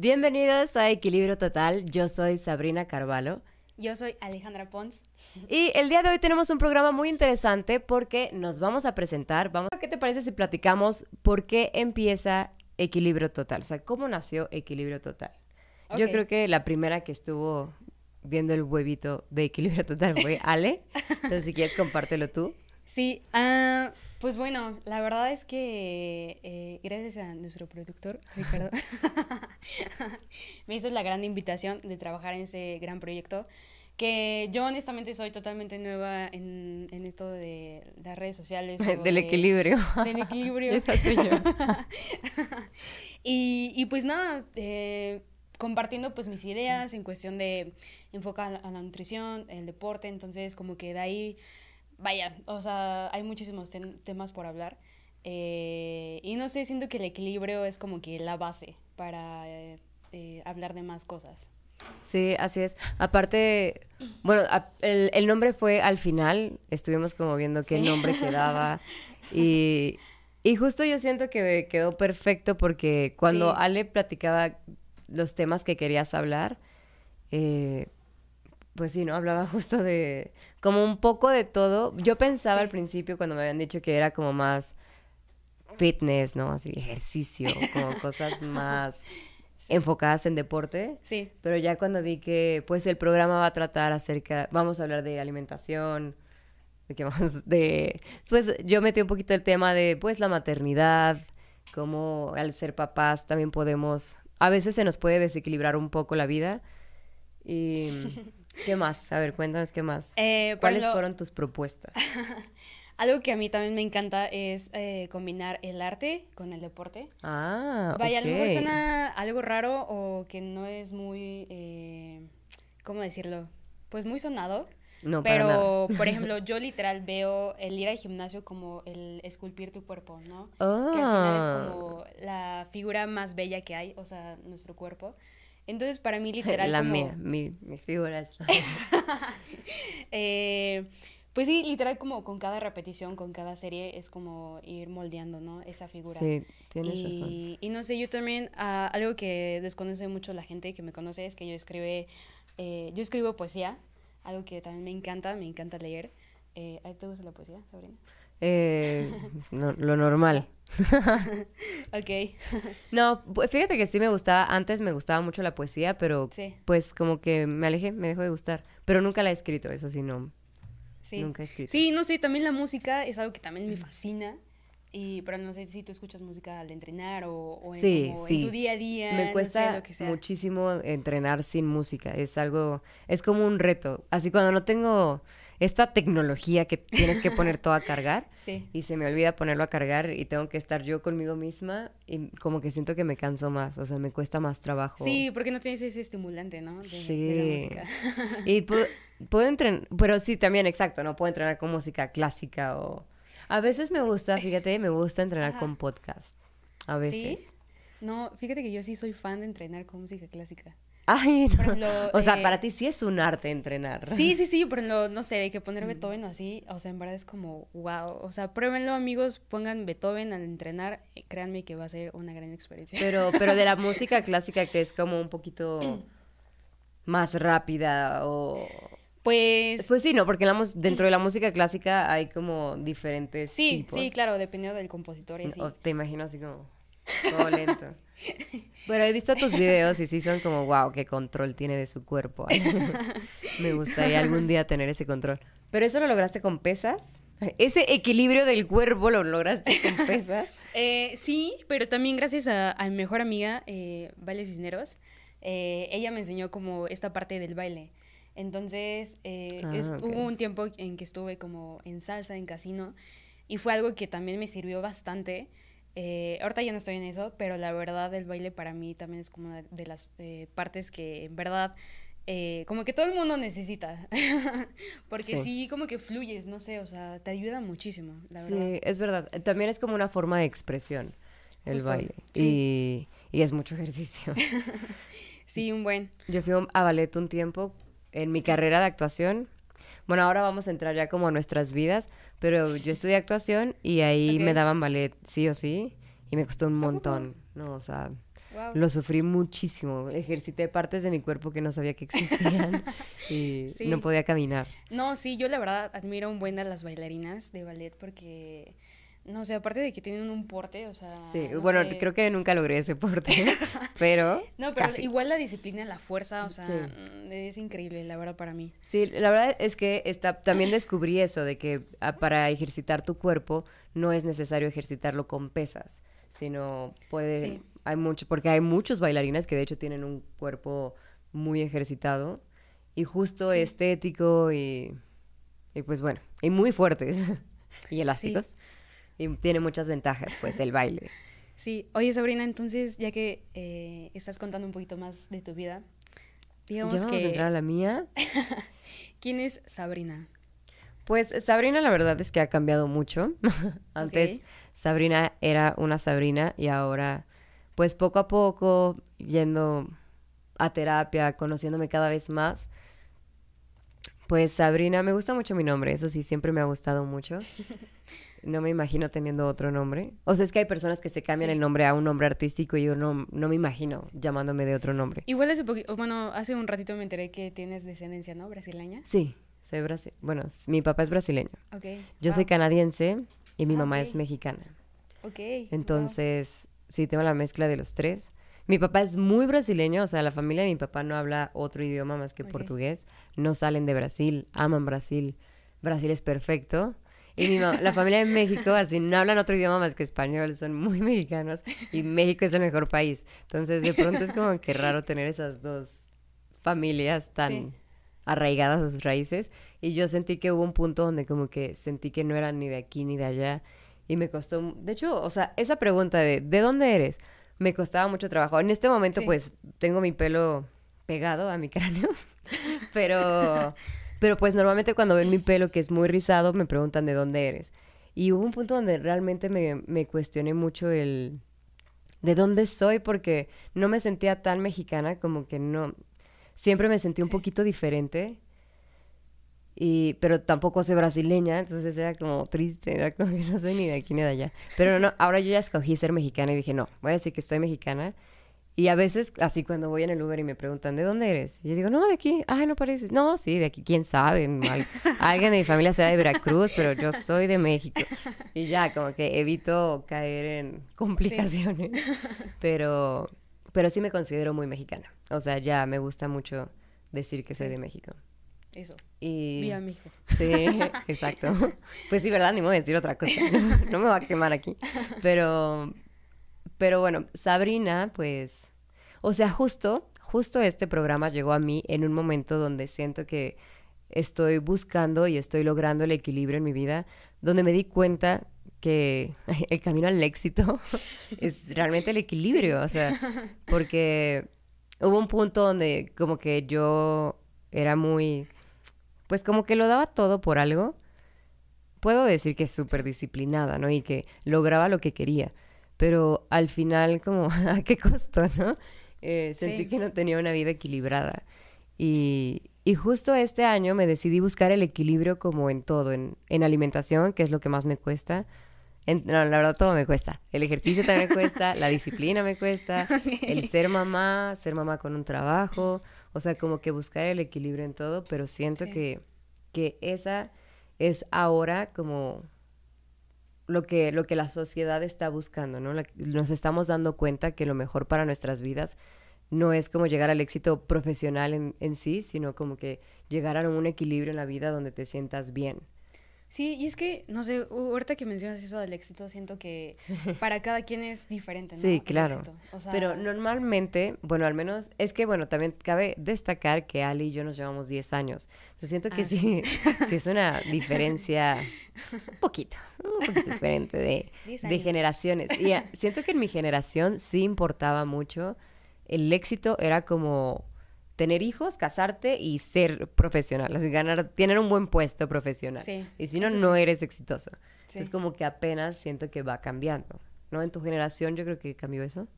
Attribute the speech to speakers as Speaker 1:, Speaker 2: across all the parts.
Speaker 1: Bienvenidos a Equilibrio Total. Yo soy Sabrina Carvalho.
Speaker 2: Yo soy Alejandra Pons.
Speaker 1: Y el día de hoy tenemos un programa muy interesante porque nos vamos a presentar. Vamos, ¿Qué te parece si platicamos por qué empieza Equilibrio Total? O sea, ¿cómo nació Equilibrio Total? Yo creo que la primera que estuvo viendo el huevito de Equilibrio Total fue Ale. Entonces, si quieres, compártelo tú.
Speaker 2: Sí, ah, pues bueno, la verdad es que eh, gracias a nuestro productor, Ricardo, me hizo la gran invitación de trabajar en ese gran proyecto, que yo honestamente soy totalmente nueva en, en esto de las redes sociales.
Speaker 1: Del
Speaker 2: de-
Speaker 1: equilibrio.
Speaker 2: Del equilibrio.
Speaker 1: Esa soy yo.
Speaker 2: y, y pues nada, eh, compartiendo pues mis ideas en cuestión de enfocar a la nutrición, el deporte, entonces como que de ahí, vaya, o sea, hay muchísimos temas por hablar. eh, y no sé, siento que el equilibrio es como que la base para eh, eh, hablar de más cosas.
Speaker 1: Sí, así es. Aparte, bueno, a- el, el nombre fue al final, estuvimos como viendo qué
Speaker 2: Sí.
Speaker 1: nombre quedaba y, y justo yo siento que quedó perfecto porque cuando
Speaker 2: Sí.
Speaker 1: Ale platicaba los temas que querías hablar, eh, pues sí, ¿no? Hablaba justo de como un poco de todo. Yo pensaba
Speaker 2: Sí.
Speaker 1: al principio cuando me habían dicho que era como más fitness, ¿no? Así, ejercicio, como cosas más enfocadas en deporte.
Speaker 2: Sí,
Speaker 1: Pero ya cuando vi que pues el programa va a tratar acerca, vamos a hablar de alimentación, de que vamos de pues yo metí un poquito el tema de pues la maternidad, cómo al ser papás también podemos a veces se nos puede desequilibrar un poco la vida. Y ¿qué más? A ver, cuéntanos qué más.
Speaker 2: Eh,
Speaker 1: ¿Cuáles
Speaker 2: ejemplo,
Speaker 1: fueron tus propuestas?
Speaker 2: algo que a mí también me encanta es eh, combinar el arte con el deporte.
Speaker 1: Ah,
Speaker 2: Vaya, a lo mejor suena algo raro o que no es muy, eh, ¿cómo decirlo? Pues muy sonado.
Speaker 1: No, para nada.
Speaker 2: pero, por ejemplo, yo literal veo el ir al gimnasio como el esculpir tu cuerpo, ¿no? Que al final es
Speaker 1: Ah.
Speaker 2: como la figura más bella que hay, o sea, nuestro cuerpo. Entonces, para mí, literal,
Speaker 1: la
Speaker 2: como...
Speaker 1: mía, mi, mi figura es
Speaker 2: Eh, pues sí, literal, como con cada repetición, con cada serie, es como ir moldeando, ¿no? Esa figura.
Speaker 1: Sí, tienes razón.
Speaker 2: Y, y no sé, yo también, ah, algo que desconoce mucho la gente que me conoce es que yo escribe, eh, yo escribo poesía, algo que también me encanta, me encanta leer. Eh, ¿a ti ¿Te gusta la poesía, Sabrina?
Speaker 1: Eh, no, lo normal.
Speaker 2: Ok,
Speaker 1: No, fíjate que sí me gustaba, antes me gustaba mucho la poesía, pero
Speaker 2: sí,
Speaker 1: pues como que me alejé, me dejó de gustar. Pero nunca la he escrito, eso sí, no.
Speaker 2: sí.
Speaker 1: Nunca he escrito.
Speaker 2: Sí, no sé, también la música es algo que también me fascina. Y, pero no sé si tú escuchas música al entrenar o, o en,
Speaker 1: Sí,
Speaker 2: como en
Speaker 1: sí.
Speaker 2: tu día a día.
Speaker 1: Me
Speaker 2: no sé,
Speaker 1: cuesta
Speaker 2: lo que sea.
Speaker 1: muchísimo entrenar sin música, es algo, es como un reto. Así cuando no tengo esta tecnología que tienes que poner todo a cargar
Speaker 2: Sí.
Speaker 1: y se me olvida ponerlo a cargar y tengo que estar yo conmigo misma y como que siento que me canso más, o sea, me cuesta más trabajo.
Speaker 2: Sí, porque no tienes ese estimulante, ¿no? De, de
Speaker 1: Sí.
Speaker 2: la música.
Speaker 1: Y pu- puedo entrenar, pero sí, también, exacto, no puedo entrenar con música clásica o... A veces me gusta, fíjate, me gusta entrenar
Speaker 2: Ajá.
Speaker 1: con podcast. A veces.
Speaker 2: No, fíjate que yo sí soy fan de entrenar con música clásica.
Speaker 1: Ay, no. O sea,
Speaker 2: eh,
Speaker 1: para ti sí es un arte entrenar.
Speaker 2: Sí, sí, sí, por ejemplo, no sé, de que
Speaker 1: Mm.
Speaker 2: poner Beethoven o así, o sea, en verdad es como, wow. O sea, pruébenlo, amigos, pongan Beethoven al entrenar, eh, créanme que va a ser una gran experiencia.
Speaker 1: Pero, pero de la música clásica que es como un poquito más rápida o...
Speaker 2: Pues,
Speaker 1: Pues sí, no, porque la dentro de la música clásica hay como diferentes
Speaker 2: sí,
Speaker 1: tipos.
Speaker 2: sí, claro, dependiendo del compositor y así.
Speaker 1: O te imagino así como todo lento. Pero he visto tus videos y sí son como, wow, qué control tiene de su cuerpo. Me gustaría algún día tener ese control. Pero eso lo lograste con pesas. Ese equilibrio del cuerpo lo lograste con pesas.
Speaker 2: Eh, sí, pero también gracias a, a mi mejor amiga, eh, Vale Cisneros, eh, ella me enseñó como esta parte del baile. Entonces, eh,
Speaker 1: Ah,
Speaker 2: es-
Speaker 1: ok.
Speaker 2: hubo un tiempo en que estuve como en salsa, en casino, y fue algo que también me sirvió bastante. Eh, ahorita ya no estoy en eso, pero la verdad el baile para mí también es como una de las eh, partes que en verdad eh, como que todo el mundo necesita. Porque
Speaker 1: Sí.
Speaker 2: sí. como que fluyes, no sé, o sea, te ayuda muchísimo, la verdad.
Speaker 1: Sí, es verdad. También es como una forma de expresión el
Speaker 2: Justo,
Speaker 1: baile.
Speaker 2: sí.
Speaker 1: Y, y es mucho ejercicio.
Speaker 2: Sí, un buen.
Speaker 1: Yo fui a ballet un tiempo en mi carrera de actuación. Bueno, ahora vamos a entrar ya como a nuestras vidas, pero yo estudié actuación y ahí me daban ballet sí o sí y me costó un montón, ¿no? O sea,
Speaker 2: Wow.
Speaker 1: Lo sufrí muchísimo. Ejercité partes de mi cuerpo que no sabía que existían y
Speaker 2: Sí.
Speaker 1: no podía caminar.
Speaker 2: No, sí, yo la verdad admiro un buen a las bailarinas de ballet porque, no sé, aparte de que tienen un porte, o sea...
Speaker 1: Sí,
Speaker 2: no
Speaker 1: bueno,
Speaker 2: sé.
Speaker 1: creo que nunca logré ese porte, pero
Speaker 2: No, pero
Speaker 1: casi.
Speaker 2: igual la disciplina, la fuerza, o sea,
Speaker 1: Sí.
Speaker 2: mm, es increíble, la verdad, para mí.
Speaker 1: Sí, la verdad es que está, también descubrí eso, de que ah, para ejercitar tu cuerpo no es necesario ejercitarlo con pesas, sino puede,
Speaker 2: Sí.
Speaker 1: hay mucho, porque hay muchos bailarines que de hecho tienen un cuerpo muy ejercitado y justo
Speaker 2: Sí.
Speaker 1: estético y, y pues bueno, y muy fuertes y elásticos. Y tiene muchas ventajas, pues, el baile.
Speaker 2: Sí, oye Sabrina, entonces ya que eh, estás contando un poquito más de tu vida, digamos
Speaker 1: ya vamos
Speaker 2: que...
Speaker 1: a entrar a la mía.
Speaker 2: ¿Quién es Sabrina?
Speaker 1: Pues Sabrina la verdad es que ha cambiado mucho. Antes. Sabrina era una Sabrina y ahora pues poco a poco yendo a terapia, conociéndome cada vez más. Pues Sabrina, me gusta mucho mi nombre, eso sí, siempre me ha gustado mucho. No me imagino teniendo otro nombre. O sea, es que hay personas que se cambian
Speaker 2: Sí.
Speaker 1: el nombre a un nombre artístico y yo no, no me imagino llamándome de otro nombre.
Speaker 2: Igual hace poquito, bueno, hace un ratito me enteré que tienes descendencia, ¿no? Brasileña.
Speaker 1: Sí, soy brasileña. Bueno, mi papá es brasileño.
Speaker 2: Ok.
Speaker 1: Yo soy canadiense y mi
Speaker 2: Ah,
Speaker 1: mamá es mexicana.
Speaker 2: Ok.
Speaker 1: Entonces, sí, tengo la mezcla de los tres. Mi papá es muy brasileño, o sea, la familia de mi papá no habla otro idioma más que portugués. No salen de Brasil, aman Brasil. Brasil es perfecto. Y mi la familia de México, así, no hablan otro idioma más que español, son muy mexicanos. Y México es el mejor país. Entonces, de pronto es como que raro tener esas dos familias tan
Speaker 2: Sí.
Speaker 1: arraigadas a sus raíces. Y yo sentí que hubo un punto donde como que sentí que no eran ni de aquí ni de allá. Y me costó, de hecho, o sea, esa pregunta de ¿de dónde eres? Me costaba mucho trabajo. En este momento,
Speaker 2: Sí.
Speaker 1: pues, tengo mi pelo pegado a mi cráneo, pero, pero pues normalmente cuando ven mi pelo que es muy rizado, me preguntan de dónde eres. Y hubo un punto donde realmente me, me cuestioné mucho el de dónde soy, porque no me sentía tan mexicana, como que no, siempre me sentí un
Speaker 2: Sí.
Speaker 1: poquito diferente. Y, pero tampoco soy brasileña, entonces era como triste, era como que no soy ni de aquí ni de allá. Pero no, ahora yo ya escogí ser mexicana y dije, no, voy a decir que soy mexicana. Y a veces, así cuando voy en el Uber y me preguntan, ¿de dónde eres? Y yo digo, no, de aquí. Ay, no pareces. No, sí, de aquí, quién sabe. Al- alguien de mi familia será de Veracruz, pero yo soy de México. Y ya, como que evito caer en complicaciones. Pero, pero sí me considero muy mexicana. O sea, ya me gusta mucho decir que soy
Speaker 2: Sí.
Speaker 1: de México.
Speaker 2: Eso.
Speaker 1: Y...
Speaker 2: Viva México.
Speaker 1: Sí, exacto. Pues sí, ¿verdad? Ni modo de decir otra cosa. No me va a quemar aquí. Pero, pero bueno, Sabrina, pues, o sea, justo, justo este programa llegó a mí en un momento donde siento que estoy buscando y estoy logrando el equilibrio en mi vida, donde me di cuenta que el camino al éxito es realmente el equilibrio, o sea, porque hubo un punto donde como que yo era muy, pues como que lo daba todo por algo. Puedo decir que es súper disciplinada, ¿no? Y que lograba lo que quería. Pero al final, como, ¿a qué costo, no? Eh, sentí
Speaker 2: Sí.
Speaker 1: que no tenía una vida equilibrada. Y, y justo este año me decidí buscar el equilibrio como en todo, en, en alimentación, que es lo que más me cuesta. En- no, la verdad todo me cuesta. El ejercicio también me cuesta, la disciplina me cuesta, el ser mamá, ser mamá con un trabajo, o sea, como que buscar el equilibrio en todo, pero siento
Speaker 2: Sí.
Speaker 1: que, que esa es ahora como lo que, lo que la sociedad está buscando, ¿no? La- nos estamos dando cuenta que lo mejor para nuestras vidas no es como llegar al éxito profesional en, en sí, sino como que llegar a un equilibrio en la vida donde te sientas bien.
Speaker 2: Sí, y es que, no sé, ahorita que mencionas eso del éxito, siento que para cada quien es diferente, ¿no?
Speaker 1: Sí, claro.
Speaker 2: O sea,
Speaker 1: Pero normalmente, bueno, al menos, es que, bueno, también cabe destacar que Ali y yo nos llevamos 10 años. Entonces siento que
Speaker 2: Ah,
Speaker 1: sí, sí es una diferencia un poquito, un poquito diferente de,
Speaker 2: 10
Speaker 1: de generaciones. Y siento que en mi generación sí importaba mucho. El éxito era como tener hijos, casarte y ser profesional, así ganar, tener un buen puesto profesional.
Speaker 2: Sí,
Speaker 1: y si no, no
Speaker 2: sí.
Speaker 1: eres exitoso.
Speaker 2: Sí.
Speaker 1: Es como que apenas siento que va cambiando. ¿No? En tu generación yo creo que cambió eso.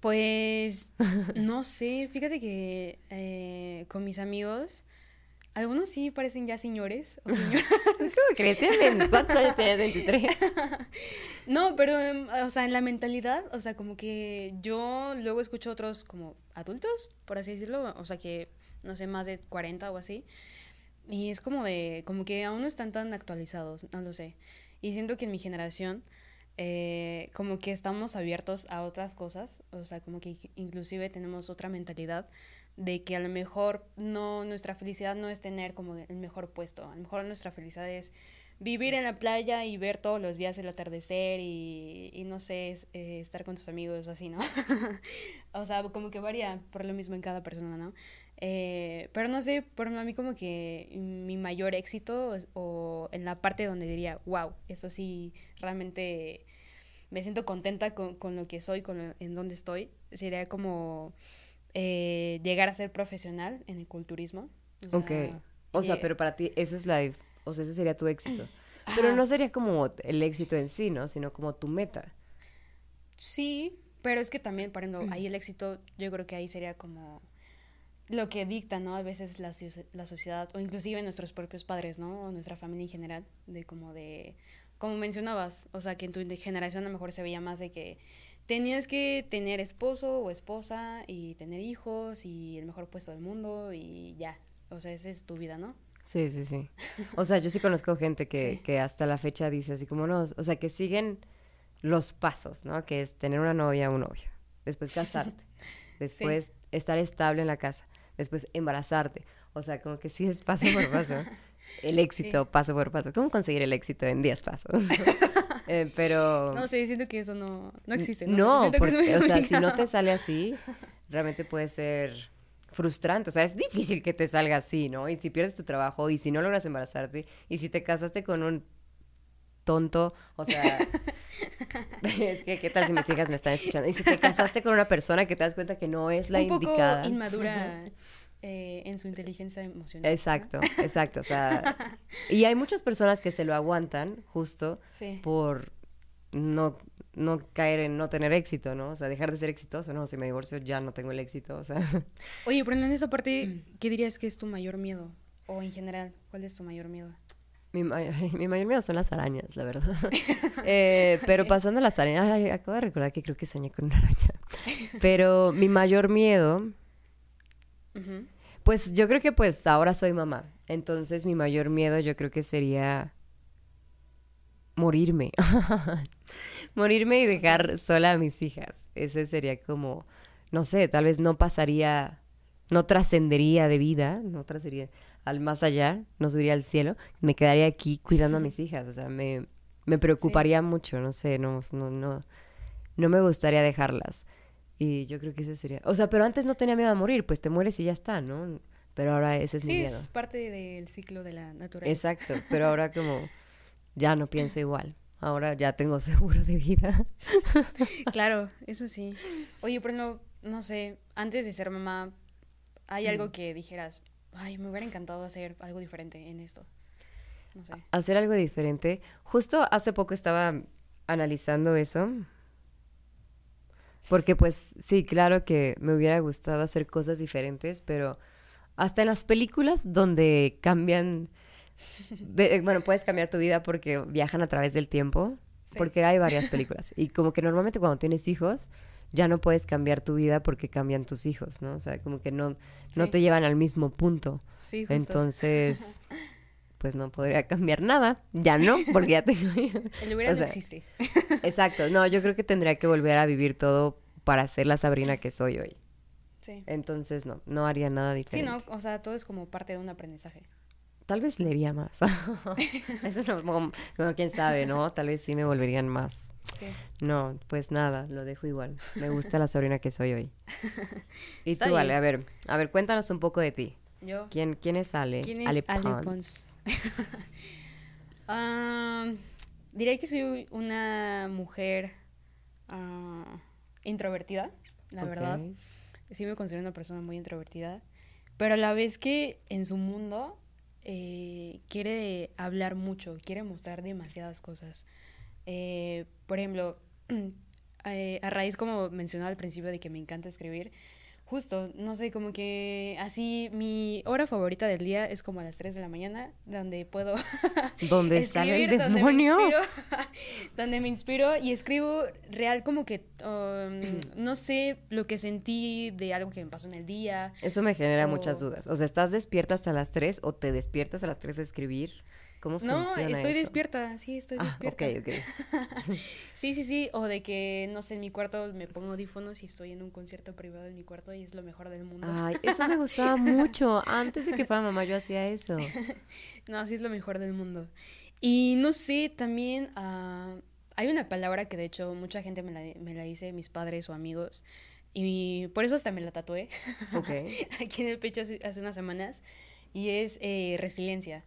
Speaker 2: Pues, no sé, fíjate que eh, con mis amigos, Algunos sí parecen ya señores o señoras.
Speaker 1: ¿Cómo crees? ¿Tienen- ¿Cuántos años tienes? 23.
Speaker 2: No, pero, em, o sea, en la mentalidad, o sea, como que yo luego escucho otros como adultos, por así decirlo, o sea, que, no sé, más de 40 o así, y es como de, como que aún no están tan actualizados, no lo sé. Y siento que en mi generación, eh, como que estamos abiertos a otras cosas, o sea, como que inclusive tenemos otra mentalidad de que a lo mejor no, nuestra felicidad no es tener como el mejor puesto, a lo mejor nuestra felicidad es vivir en la playa y ver todos los días el atardecer y, y no sé, eh, estar con tus amigos o así, ¿no? o sea, como que varía por lo mismo en cada persona, ¿no? Eh, pero no sé, por a mí como que mi mayor éxito es- o en la parte donde diría, wow, eso sí, realmente me siento contenta con, con lo que soy, con lo- en donde estoy, sería como eh, llegar a ser profesional en el culturismo. O sea,
Speaker 1: Ok. O sea, pero para ti eso es la... O sea, ese sería tu éxito. Pero no sería como el éxito en sí, ¿no? Sino como tu meta.
Speaker 2: Sí, pero es que también, por ejemplo, ahí el éxito, yo creo que ahí sería como lo que dicta, ¿no? A veces la, la sociedad, o inclusive nuestros propios padres, ¿no? O nuestra familia en general, de como de, como mencionabas, o sea, que en tu generación a lo mejor se veía más de que tenías que tener esposo o esposa y tener hijos y el mejor puesto del mundo y ya, o sea, esa es tu vida, ¿no?
Speaker 1: Sí, sí, sí. O sea, yo sí conozco gente que,
Speaker 2: Sí.
Speaker 1: que hasta la fecha dice así como no, o sea, que siguen los pasos, ¿no? Que es tener una novia o un novio, después casarte, después estar estable en la casa, después embarazarte. O sea, como que sí es paso por paso. El éxito, paso por paso. ¿Cómo conseguir el éxito en 10 pasos? Eh, pero...
Speaker 2: No sé, siento que eso no, no existe. No, que
Speaker 1: porque, o sea, si no te sale así, realmente puede ser frustrante. O sea, es difícil que te salga así, ¿no? Y si pierdes tu trabajo, y si no logras embarazarte, y si te casaste con un tonto, o sea, es que, ¿qué tal si mis hijas me están escuchando? Y si te casaste con una persona que te das cuenta que no es la
Speaker 2: un poco
Speaker 1: indicada.
Speaker 2: inmadura eh, en su inteligencia emocional. ¿no?
Speaker 1: Exacto, exacto. O sea, y hay muchas personas que se lo aguantan justo
Speaker 2: Sí.
Speaker 1: por no, no caer en no tener éxito, ¿no? O sea, dejar de ser exitoso, ¿no? Si me divorcio ya no tengo el éxito, o sea.
Speaker 2: Oye, pero en esa
Speaker 1: Mm.
Speaker 2: parte, ¿qué dirías que es tu mayor miedo? O en general, ¿cuál es tu mayor miedo?
Speaker 1: Mi, ma- mi mayor miedo son las arañas, la verdad. Eh, pero pasando las arañas, ay, acabo de recordar que creo que soñé con una araña. Pero mi mayor miedo, Pues yo creo que pues ahora soy mamá. Entonces mi mayor miedo yo creo que sería morirme. morirme y dejar sola a mis hijas. Ese sería como, no sé, tal vez no pasaría, no trascendería de vida, no trascendería al más allá, no subiría al cielo, me quedaría aquí cuidando a mis hijas. O sea, me, me preocuparía mucho, no sé, no, no, no, no me gustaría dejarlas. Y yo creo que ese sería. O sea, pero antes no tenía miedo a morir, pues te mueres y ya está, ¿no? Pero ahora ese es mi
Speaker 2: Sí,
Speaker 1: miedo.
Speaker 2: es parte del ciclo de la naturaleza.
Speaker 1: Exacto, pero ahora como ya no pienso igual. Ahora ya tengo seguro de vida.
Speaker 2: Claro, eso sí. Oye, pero no, no sé, antes de ser mamá, ¿hay
Speaker 1: Mm.
Speaker 2: algo que dijeras, ay, me hubiera encantado hacer algo diferente en esto? No sé.
Speaker 1: Hacer algo diferente. Justo hace poco estaba analizando eso. Porque pues sí, claro que me hubiera gustado hacer cosas diferentes, pero hasta en las películas donde cambian, eh, bueno, puedes cambiar tu vida porque viajan a través del tiempo,
Speaker 2: Sí.
Speaker 1: porque hay varias películas. Y como que normalmente cuando tienes hijos, ya no puedes cambiar tu vida porque cambian tus hijos, ¿no? O sea, como que no, no
Speaker 2: Sí.
Speaker 1: te llevan al mismo punto.
Speaker 2: Sí, justo.
Speaker 1: Entonces, pues no podría cambiar nada. Ya no, porque ya tengo.
Speaker 2: El hubiera
Speaker 1: o sea,
Speaker 2: no existe.
Speaker 1: Exacto. No, yo creo que tendría que volver a vivir todo para ser la Sabrina que soy hoy.
Speaker 2: Sí.
Speaker 1: Entonces, no, no haría nada
Speaker 2: Sí,
Speaker 1: diferente.
Speaker 2: no, o sea, todo es como parte de un aprendizaje.
Speaker 1: Tal vez leería más. Eso no, como, como quién sabe, ¿no? Tal vez sí me volverían más.
Speaker 2: Sí.
Speaker 1: No, pues nada, lo dejo igual. Me gusta la Sabrina que soy hoy. Y
Speaker 2: Está
Speaker 1: tú, Ale,
Speaker 2: bien.
Speaker 1: a ver, a ver, cuéntanos un poco de ti.
Speaker 2: Yo.
Speaker 1: ¿Quién, quién es Ale?
Speaker 2: ¿Quién es
Speaker 1: Ale
Speaker 2: Ale
Speaker 1: Pons.
Speaker 2: Pons? Diría que soy una mujer ah, introvertida, la
Speaker 1: Ok.
Speaker 2: verdad. Sí me considero una persona muy introvertida, pero a la vez que en su mundo eh, quiere hablar mucho, quiere mostrar demasiadas cosas. Eh, por ejemplo, eh, a raíz como mencionaba al principio de que me encanta escribir, justo, no sé, como que así mi hora favorita del día es como a las 3 de la mañana, donde puedo...
Speaker 1: ¿Dónde sale el demonio?
Speaker 2: Donde me, inspiro, donde me inspiro y escribo real como que, um, no sé, lo que sentí de algo que me pasó en el día.
Speaker 1: Eso me genera muchas dudas. O sea, ¿estás despierta hasta las 3 o te despiertas a las 3 a escribir? ¿Cómo
Speaker 2: no, estoy despierta, sí, estoy
Speaker 1: ah,
Speaker 2: despierta.
Speaker 1: Ok, ok.
Speaker 2: sí, sí, sí, o de que, no sé, en mi cuarto me pongo audífonos y estoy en un concierto privado en mi cuarto y es lo mejor del mundo.
Speaker 1: Ay, eso me gustaba mucho. Antes de que fuera mamá yo hacía eso.
Speaker 2: no, sí es lo mejor del mundo. Y no sé, también uh, hay una palabra que de hecho mucha gente me la, me la dice, mis padres o amigos, y por eso hasta me la tatué.
Speaker 1: Ok.
Speaker 2: Aquí en el pecho hace, unas semanas, y es eh, resiliencia.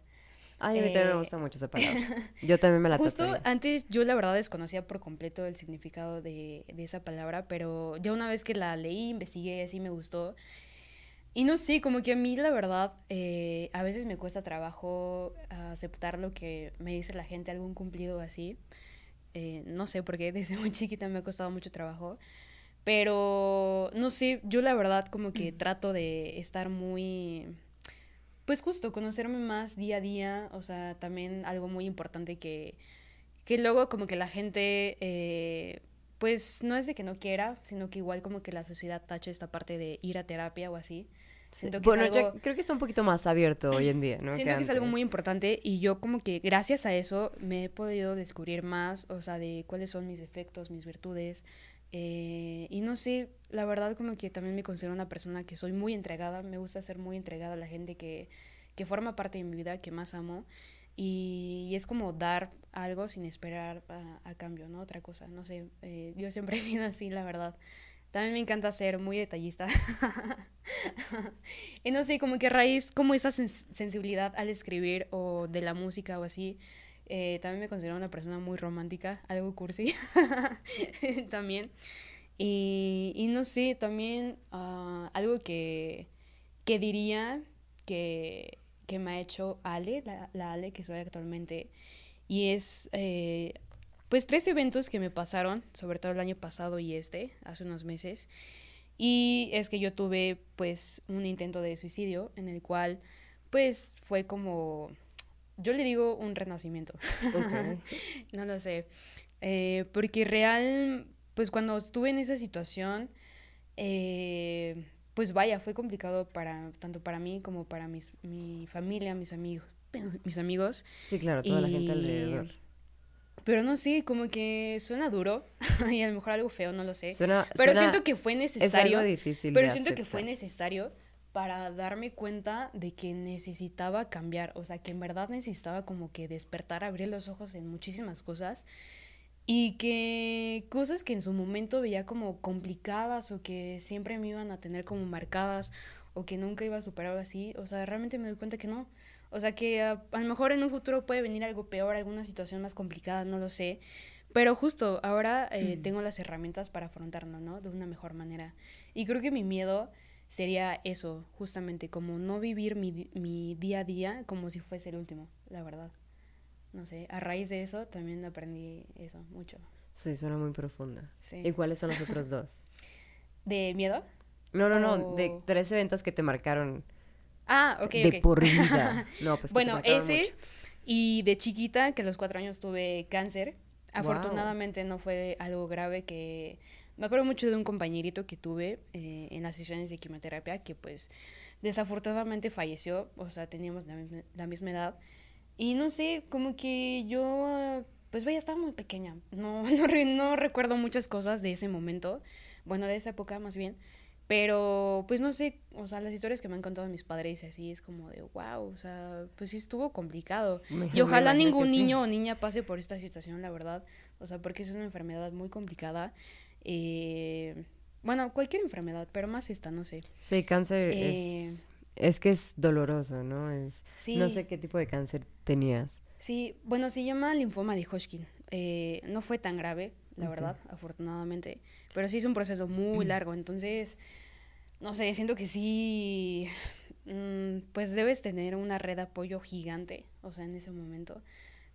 Speaker 1: Ay, a mí también me eh, gusta mucho esa palabra. Yo también me la
Speaker 2: Justo antes yo la verdad desconocía por completo el significado de, de, esa palabra, pero ya una vez que la leí, investigué, así me gustó. Y no sé, como que a mí la verdad eh, a veces me cuesta trabajo aceptar lo que me dice la gente, algún cumplido así. Eh, no sé, porque desde muy chiquita me ha costado mucho trabajo. Pero no sé, yo la verdad como que mm. trato de estar muy pues justo conocerme más día a día, o sea, también algo muy importante que, que luego como que la gente, eh, pues no es de que no quiera, sino que igual como que la sociedad tacha esta parte de ir a terapia o así.
Speaker 1: Siento que bueno, yo creo que está un poquito más abierto hoy en día, ¿no?
Speaker 2: Siento que, es algo muy importante y yo como que gracias a eso me he podido descubrir más, o sea, de cuáles son mis defectos, mis virtudes. Eh, y no sé, la verdad como que también me considero una persona que soy muy entregada, me gusta ser muy entregada a la gente que, que forma parte de mi vida, que más amo. Y, es como dar algo sin esperar a, cambio, ¿no? Otra cosa, no sé, eh, yo siempre he sido así, la verdad. También me encanta ser muy detallista. y no sé, como que a raíz, como esa sensibilidad al escribir o de la música o así, eh, también me considero una persona muy romántica, algo cursi también. Y, no sé, también uh, algo que, que diría que, que, me ha hecho Ale, la, la, Ale que soy actualmente, y es eh, pues tres eventos que me pasaron, sobre todo el año pasado y este, hace unos meses. Y es que yo tuve pues un intento de suicidio en el cual pues fue como yo le digo un renacimiento. no lo sé. Eh, porque real, pues cuando estuve en esa situación, eh, pues vaya, fue complicado para tanto para mí como para mis, mi familia, mis amigos, mis amigos.
Speaker 1: Sí, claro, toda la gente alrededor.
Speaker 2: Pero no sé, como que suena duro y a lo mejor algo feo, no lo sé. pero siento que fue necesario.
Speaker 1: Es difícil.
Speaker 2: Pero siento que fue necesario para darme cuenta de que necesitaba cambiar, o sea, que en verdad necesitaba como que despertar, abrir los ojos en muchísimas cosas y que cosas que en su momento veía como complicadas o que siempre me iban a tener como marcadas o que nunca iba a superar así, o sea, realmente me doy cuenta que no. O sea, que a, lo mejor en un futuro puede venir algo peor, alguna situación más complicada, no lo sé. Pero justo ahora eh, mm. tengo las herramientas para afrontarlo, ¿no? De una mejor manera. Y creo que mi miedo sería eso, justamente, como no vivir mi, mi día a día como si fuese el último, la verdad. No sé, a raíz de eso también aprendí eso mucho.
Speaker 1: Sí, suena muy profunda. Sí. ¿Y cuáles son los otros dos?
Speaker 2: ¿De miedo?
Speaker 1: No, no, no, de tres eventos que te marcaron.
Speaker 2: Ah, ok.
Speaker 1: De por vida. No, pues
Speaker 2: bueno, ese y de chiquita, que a los cuatro años tuve cáncer. Afortunadamente no fue algo grave que me acuerdo mucho de un compañerito que tuve eh, en las sesiones de quimioterapia que pues desafortunadamente falleció, o sea, teníamos la, misma edad. Y no sé, como que yo, pues vaya, estaba muy pequeña. No, no, no recuerdo muchas cosas de ese momento, bueno, de esa época más bien. Pero, pues no sé, o sea, las historias que me han contado mis padres y así es como de, wow, o sea, pues sí estuvo complicado. y ojalá ningún niño o niña pase por esta situación, la verdad. O sea, porque es una enfermedad muy complicada. Eh, bueno, cualquier enfermedad, pero más esta, no sé.
Speaker 1: Sí, cáncer eh, es, es que es doloroso, ¿no? Es, No sé qué tipo de cáncer tenías.
Speaker 2: Sí, bueno, se llama linfoma de Hodgkin. Eh, no fue tan grave, la verdad, afortunadamente, pero sí es un proceso muy largo, entonces, no sé, siento que sí, mm, pues debes tener una red de apoyo gigante, o sea, en ese momento,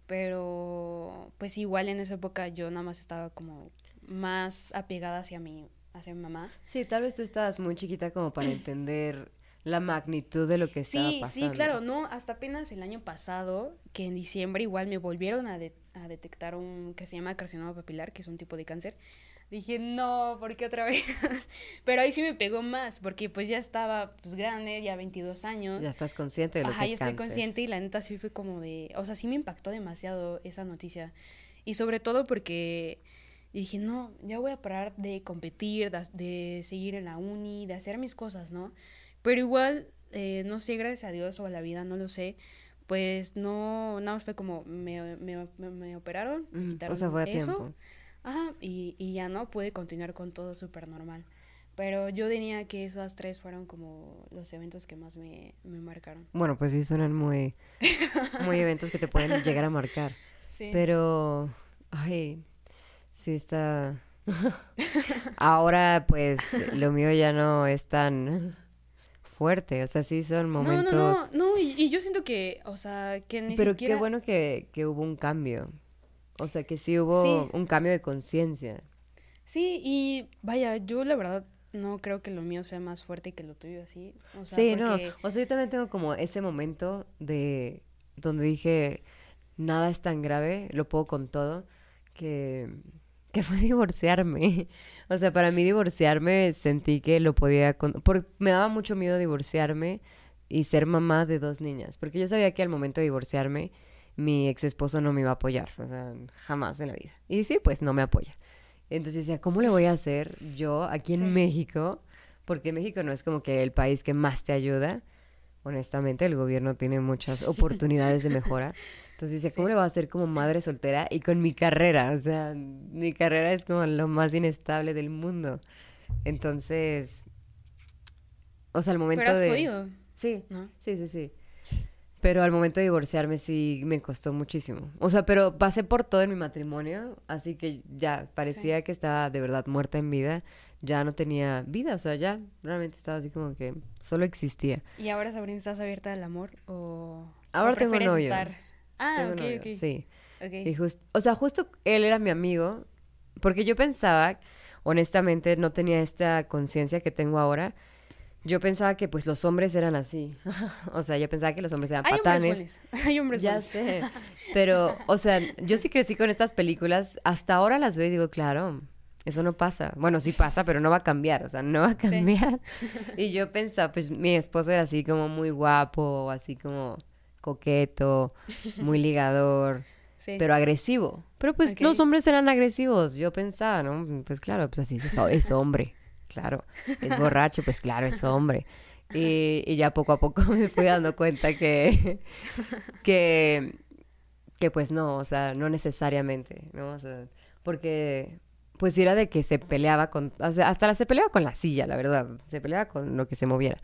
Speaker 2: pero pues igual en esa época yo nada más estaba como más apegada hacia mi, a ser mamá.
Speaker 1: Sí, tal vez tú estabas muy chiquita como para entender la magnitud de lo que estaba
Speaker 2: Sí,
Speaker 1: pasando.
Speaker 2: sí, claro, no, hasta apenas el año pasado, que en diciembre igual me volvieron a, de- a detectar un que se llama carcinoma papilar, que es un tipo de cáncer. Dije, no, ¿por qué otra vez? Pero ahí sí me pegó más, porque pues ya estaba pues grande, ya 22 años.
Speaker 1: Ya estás consciente de lo
Speaker 2: Ajá,
Speaker 1: que
Speaker 2: ya
Speaker 1: es
Speaker 2: estoy
Speaker 1: cáncer.
Speaker 2: consciente y la neta sí fue como de, o sea, sí me impactó demasiado esa noticia. Y sobre todo porque dije, no, ya voy a parar de competir, de, de seguir en la uni, de hacer mis cosas, ¿no? Pero igual, eh, no sé, gracias a Dios o a la vida, no lo sé, pues no, nada más fue como, me, me, me- me operaron, me
Speaker 1: Mm, o
Speaker 2: quitaron
Speaker 1: sea, fue a
Speaker 2: eso,
Speaker 1: tiempo.
Speaker 2: Ajá, y, y ya no, pude continuar con todo súper normal. Pero yo diría que esas tres fueron como los eventos que más me, me marcaron.
Speaker 1: Bueno, pues sí suenan muy, muy eventos que te pueden llegar a marcar.
Speaker 2: Sí.
Speaker 1: Pero, ay, sí está... Ahora, pues, lo mío ya no es tan fuerte. O sea, sí son momentos...
Speaker 2: No, no, no, no, y, y yo siento que, o sea, que ni
Speaker 1: Pero
Speaker 2: siquiera...
Speaker 1: qué bueno que, que hubo un cambio. O sea, que sí hubo
Speaker 2: Sí.
Speaker 1: un cambio de conciencia.
Speaker 2: Sí, y vaya, yo la verdad no creo que lo mío sea más fuerte que lo tuyo así. O sea,
Speaker 1: Sí,
Speaker 2: porque...
Speaker 1: no. O sea, yo también tengo como ese momento de donde dije, nada es tan grave, lo puedo con todo, que, que fue divorciarme. O sea, para mí divorciarme sentí que lo podía... Con... por- me daba mucho miedo divorciarme y ser mamá de dos niñas, porque yo sabía que al momento de divorciarme mi ex esposo no me iba a apoyar, o sea, jamás en la vida. Y sí, pues no me apoya. Entonces decía, ¿cómo le voy a hacer yo aquí en
Speaker 2: Sí.
Speaker 1: México? Porque México no es como que el país que más te ayuda. Honestamente, el gobierno tiene muchas oportunidades de mejora. Entonces decía, ¿cómo
Speaker 2: Sí.
Speaker 1: le voy a hacer como madre soltera y con mi carrera? O sea, mi carrera es como lo más inestable del mundo. Entonces, o sea, al momento
Speaker 2: Pero has
Speaker 1: de...
Speaker 2: podido,
Speaker 1: Sí,
Speaker 2: ¿no?
Speaker 1: Sí, sí, sí. Pero al momento de divorciarme sí me costó muchísimo. O sea, pero pasé por todo en mi matrimonio, así que ya parecía que estaba de verdad muerta en vida. Ya no tenía vida, o sea, ya realmente estaba así como que solo existía.
Speaker 2: ¿Y ahora, Sabrina, estás abierta al amor o,
Speaker 1: Ahora
Speaker 2: o
Speaker 1: tengo novio.
Speaker 2: estar? Ah, ok,
Speaker 1: novio,
Speaker 2: ok.
Speaker 1: Sí.
Speaker 2: ok.
Speaker 1: Y jus- o sea, justo él era mi amigo, porque yo pensaba, honestamente, no tenía esta conciencia que tengo ahora. Yo pensaba que pues los hombres eran así. o sea, yo pensaba que los hombres eran
Speaker 2: Hay
Speaker 1: patanes.
Speaker 2: hombres. Hay hombres
Speaker 1: Ya
Speaker 2: buenos.
Speaker 1: sé, pero, o sea, yo sí crecí con estas películas, hasta ahora las veo y digo, claro, eso no pasa. Bueno, sí pasa, pero no va a cambiar, o sea, no va a cambiar. Y yo pensaba, pues mi esposo era así como muy guapo, así como coqueto, muy ligador,
Speaker 2: Sí.
Speaker 1: pero agresivo. Pero pues los hombres eran agresivos, yo pensaba, ¿no? Pues claro, pues así es, es hombre, claro. Es borracho, pues claro, es hombre. Y, y ya poco a poco me fui dando cuenta que, que, que pues no, o sea, no necesariamente, ¿no? O sea, porque pues era de que se peleaba con, hasta la- se peleaba con la silla, la verdad, se peleaba con lo que se moviera.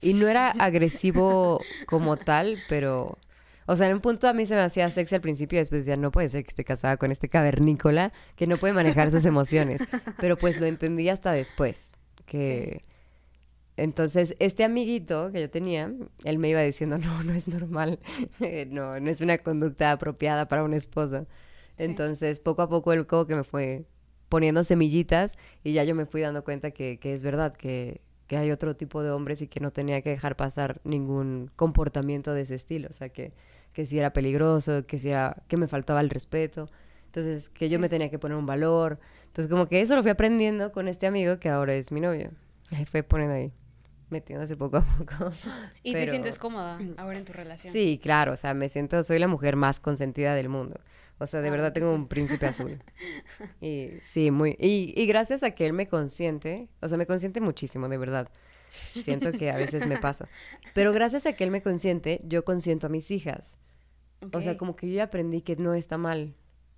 Speaker 1: Y no era agresivo como tal, pero, o sea, en un punto a mí se me hacía sexy al principio y después ya no puede ser que esté casada con este cavernícola que no puede manejar sus emociones. Pero pues lo entendí hasta después, que... Entonces, este amiguito que yo tenía, él me iba diciendo, no, no es normal, no, no es una conducta apropiada para un esposo.
Speaker 2: Sí.
Speaker 1: Entonces, poco a poco él como que me fue poniendo semillitas y ya yo me fui dando cuenta que, que es verdad, que, que hay otro tipo de hombres y que no tenía que dejar pasar ningún comportamiento de ese estilo. O sea, que, que si era peligroso, que si era, que me faltaba el respeto. Entonces, que yo
Speaker 2: Sí.
Speaker 1: me tenía que poner un valor. Entonces, como que eso lo fui aprendiendo con este amigo que ahora es mi novio. Ahí fue poniendo ahí, metiéndose poco a poco.
Speaker 2: ¿Y te
Speaker 1: Pero-
Speaker 2: sientes cómoda ahora en tu relación?
Speaker 1: Sí, claro, o sea, me siento, soy la mujer más consentida del mundo. O sea, de
Speaker 2: Ah,
Speaker 1: verdad tengo un príncipe azul. Y sí, muy, y, y gracias a que él me consiente, o sea, me consiente muchísimo, de verdad. Siento que a veces me paso. Pero gracias a que él me consiente, yo consiento a mis hijas. O sea, como que yo ya aprendí que no está mal.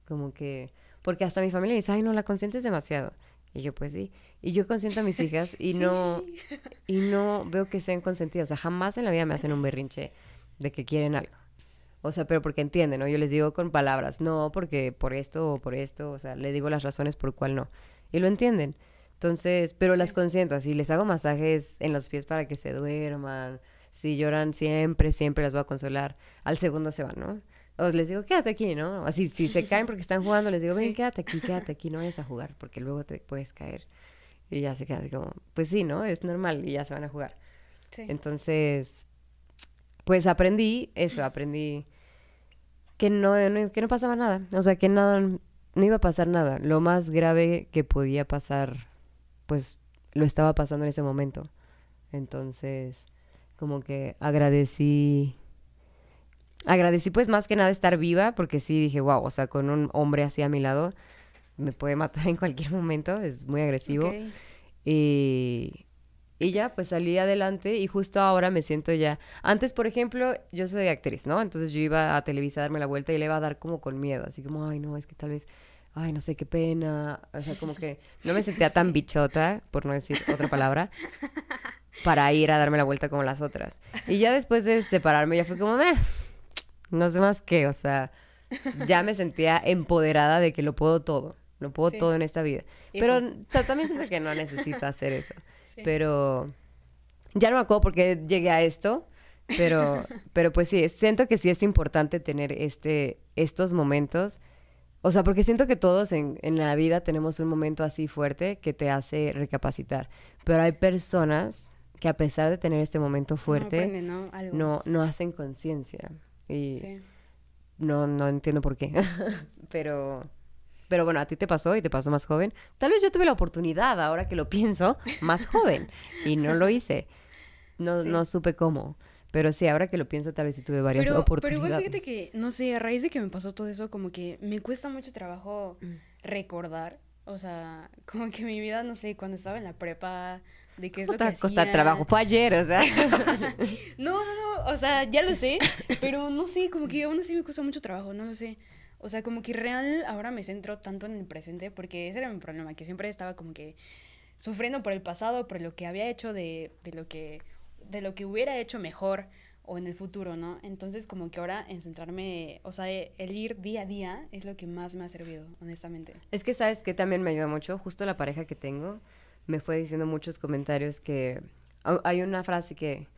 Speaker 1: Como que, porque hasta mi familia dice, ay, no, la consientes demasiado. Y yo, pues sí. Y yo consiento a mis hijas y
Speaker 2: Sí,
Speaker 1: no,
Speaker 2: sí.
Speaker 1: y no veo que sean consentidos. O sea, jamás en la vida me hacen un berrinche de que quieren algo. O sea, pero porque entienden, ¿no? Yo les digo con palabras, no porque por esto o por esto, o sea, le digo las razones por cuál no. Y lo entienden. Entonces, pero las consiento, así les hago masajes en los pies para que se duerman. Si lloran siempre, siempre las voy a consolar. Al segundo se van, ¿no? O les digo, quédate aquí, ¿no? Así, si se caen porque están jugando, les digo, ven,
Speaker 2: Sí.
Speaker 1: quédate aquí, quédate aquí, no vayas a jugar, porque luego te puedes caer. Y ya se queda así como, pues sí, ¿no? Es normal y ya se van a jugar.
Speaker 2: Sí.
Speaker 1: Entonces, pues aprendí eso, aprendí que no, no- que no pasaba nada. O sea, que no, no iba a pasar nada. Lo más grave que podía pasar, pues lo estaba pasando en ese momento. Entonces, como que agradecí. Agradecí pues más que nada estar viva, porque sí dije, wow, o sea, con un hombre así a mi lado, me puede matar en cualquier momento, es muy agresivo.
Speaker 2: Ok.
Speaker 1: Y, y ya, pues salí adelante y justo ahora me siento ya. Antes, por ejemplo, yo soy actriz, ¿no? Entonces yo iba a Televisa a darme la vuelta y le iba a dar como con miedo, así como, ay, no, es que tal vez, ay, no sé, qué pena. O sea, como que no me sentía tan bichota, por no decir otra palabra, para ir a darme la vuelta como las otras. Y ya después de separarme, ya fue como, "Meh, no sé más qué, o sea, ya me sentía empoderada de que lo puedo todo, lo puedo
Speaker 2: Sí.
Speaker 1: todo en esta vida. Pero,
Speaker 2: Eso.
Speaker 1: o sea, también siento que no necesito hacer eso.
Speaker 2: Sí.
Speaker 1: Pero ya no me acuerdo por qué llegué a esto, pero, pero pues sí, siento que sí es importante tener este, estos momentos. O sea, porque siento que todos en, en la vida tenemos un momento así fuerte que te hace recapacitar. Pero hay personas que a pesar de tener este momento
Speaker 2: No
Speaker 1: fuerte,
Speaker 2: aprende, ¿no? Algo.
Speaker 1: no, no hacen conciencia. Y
Speaker 2: Sí.
Speaker 1: no, no entiendo por qué. pero, pero bueno, a ti te pasó y te pasó más joven. Tal vez yo tuve la oportunidad, ahora que lo pienso, más joven. y no lo hice. No,
Speaker 2: Sí.
Speaker 1: no supe cómo. Pero sí, ahora que lo pienso, tal vez sí tuve varias
Speaker 2: Pero, pero
Speaker 1: oportunidades.
Speaker 2: igual fíjate que, no sé, a raíz de que me pasó todo eso, como que me cuesta mucho trabajo
Speaker 1: Mm.
Speaker 2: recordar. O sea, como que mi vida, no sé, cuando estaba en la prepa, de qué es lo que
Speaker 1: Costa, costa
Speaker 2: hacía.
Speaker 1: trabajo fue ayer, o sea.
Speaker 2: No, no, no, o sea, ya lo sé, pero no sé, como que aún así me cuesta mucho trabajo, no lo sé. O sea, como que real ahora me centro tanto en el presente, porque ese era mi problema, que siempre estaba como que sufriendo por el pasado, por lo que había hecho, de, de lo que de lo que hubiera hecho mejor o en el futuro, ¿no? Entonces como que ahora en centrarme, o sea, el ir día a día es lo que más me ha servido, honestamente.
Speaker 1: Es que sabes que también me ayuda mucho, justo la pareja que tengo me fue diciendo muchos comentarios que ha- hay una frase que,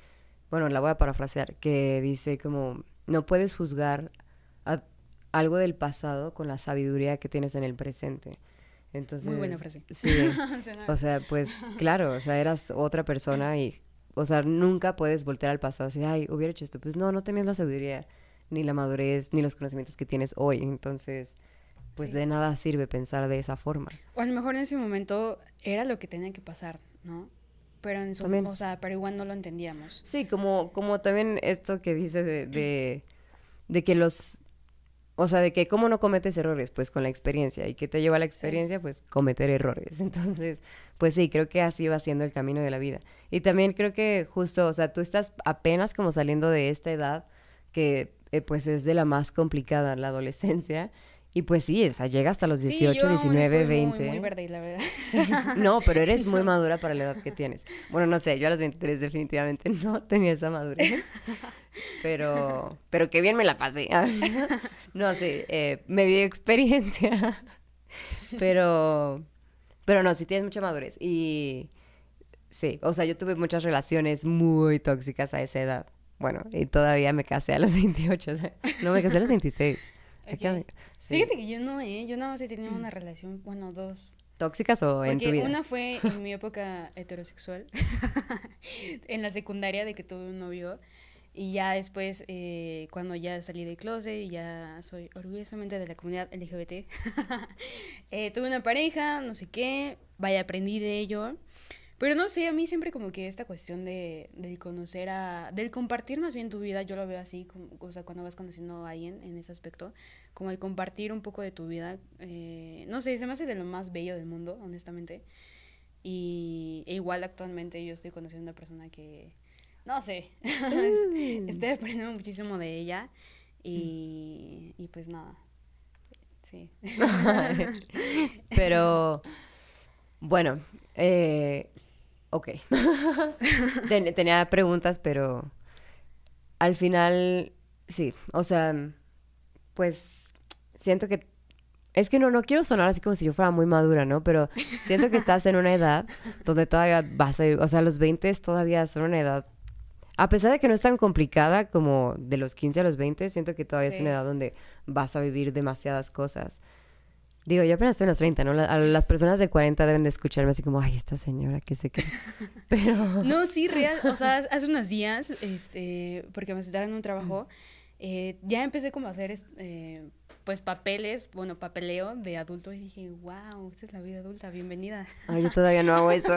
Speaker 1: bueno, la voy a parafrasear, que dice como, no puedes juzgar a- algo del pasado con la sabiduría que tienes en el presente. Entonces,
Speaker 2: Muy buena frase.
Speaker 1: Sí. O sea, pues claro, o sea, eras otra persona y, o sea, nunca puedes voltear al pasado así, ay, hubiera hecho esto. Pues no, no tenías la sabiduría, ni la madurez, ni los conocimientos que tienes hoy. Entonces, pues
Speaker 2: Sí.
Speaker 1: de nada sirve pensar de esa forma.
Speaker 2: O a lo mejor en ese momento era lo que tenía que pasar, ¿no? Pero en su,
Speaker 1: También.
Speaker 2: o sea, pero igual no lo entendíamos.
Speaker 1: Sí, como, como también esto que dice de, de, de que los, o sea, de que cómo no cometes errores, pues con la experiencia, y que te lleva a la experiencia, pues cometer errores. Entonces, pues sí, creo que así va siendo el camino de la vida. Y también creo que justo, o sea, tú estás apenas como saliendo de esta edad que eh, pues es de la más complicada, la adolescencia. Y pues sí, o sea, llega hasta los 18,
Speaker 2: sí, yo aún
Speaker 1: 19,
Speaker 2: estoy
Speaker 1: 20.
Speaker 2: Muy, muy verde, la verdad.
Speaker 1: No, pero eres muy madura para la edad que tienes. Bueno, no sé, yo a los 23 definitivamente no tenía esa madurez. Pero, pero qué bien me la pasé. No sé, eh, me di experiencia. Pero, pero no, sí tienes mucha madurez. Y sí, o sea, yo tuve muchas relaciones muy tóxicas a esa edad. Bueno, y todavía me casé a los 28. o sea, no, me casé a los 26. ¿A qué
Speaker 2: Ok.
Speaker 1: edad? Sí.
Speaker 2: Fíjate que yo no, ¿eh? Yo nada más he tenido una relación, bueno, dos.
Speaker 1: ¿Tóxicas o en tu
Speaker 2: Porque
Speaker 1: vida?
Speaker 2: una fue en mi época heterosexual, en la secundaria de que tuve un novio. Y ya después, eh, cuando ya salí de closet y ya soy orgullosamente de la comunidad LGBT, eh, tuve una pareja, no sé qué, vaya, aprendí de ello. Pero no sé, a mí siempre como que esta cuestión de, del conocer a, del compartir más bien tu vida, yo lo veo así, como, o sea, cuando vas conociendo a alguien en ese aspecto, como el compartir un poco de tu vida, eh, no sé, se me hace de lo más bello del mundo, honestamente. Y e igual actualmente yo estoy conociendo a una persona que, no sé,
Speaker 1: Mm.
Speaker 2: estoy aprendiendo muchísimo de ella y, y pues nada, sí.
Speaker 1: Pero, bueno, eh, ok. Ten- tenía preguntas, pero al final, sí, o sea, pues siento que... Es que no, no quiero sonar así como si yo fuera muy madura, ¿no? Pero siento que estás en una edad donde todavía vas a ir, o sea, los 20 todavía son una edad, a pesar de que no es tan complicada como de los 15 a los 20, siento que todavía es una edad donde vas a vivir demasiadas cosas. Digo, yo apenas estoy en los 30, ¿no? A las personas de 40 deben de escucharme así como, ay, esta señora, que se cree. Pero...
Speaker 2: No, sí, real. O sea, hace unos días, este, porque me en un trabajo, eh, ya empecé como a hacer, eh, pues, papeles, bueno, papeleo de adulto y dije, wow, esta es la vida adulta, bienvenida.
Speaker 1: Ay, yo todavía no hago eso.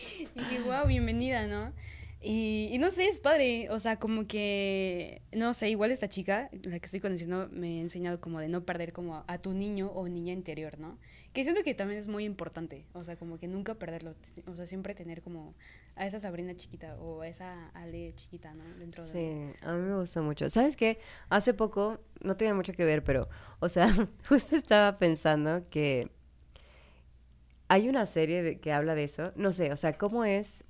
Speaker 2: Y dije, wow, bienvenida, ¿no? Y, y no sé, es padre, o sea, como que, no sé, igual esta chica, la que estoy conociendo, me ha enseñado como de no perder como a, tu niño o niña interior, ¿no? Que siento que también es muy importante, o sea, como que nunca perderlo, o sea, siempre tener como a esa Sabrina chiquita o a esa Ale chiquita, ¿no? Dentro de...
Speaker 1: Sí, a mí me gusta mucho. ¿Sabes qué? Hace poco, no tiene mucho que ver, pero, o sea, justo estaba pensando que hay una serie de- que habla de eso. No sé, o sea, ¿cómo es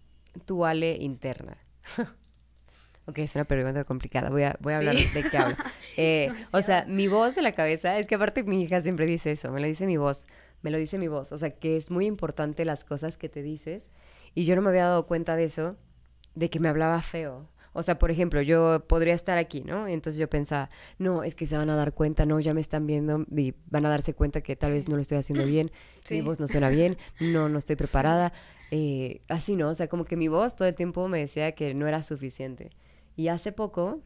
Speaker 1: tu Ale interna? ok, es una pregunta complicada. Voy a, voy a hablar
Speaker 2: Sí.
Speaker 1: de qué habla. Eh, o sea, mi voz de la cabeza, es que aparte mi hija siempre dice eso, me lo dice mi voz, me lo dice mi voz. O sea, que es muy importante las cosas que te dices. Y yo no me había dado cuenta de eso, de que me hablaba feo. O sea, por ejemplo, yo podría estar aquí, ¿no? Entonces yo pensaba, no, es que se van a dar cuenta, no, ya me están viendo y van a darse cuenta que tal vez no lo estoy haciendo bien,
Speaker 2: Sí.
Speaker 1: mi voz no suena bien, no, no estoy preparada. Eh, así, ¿no? O sea, como que mi voz todo el tiempo me decía que no era suficiente. Y hace poco,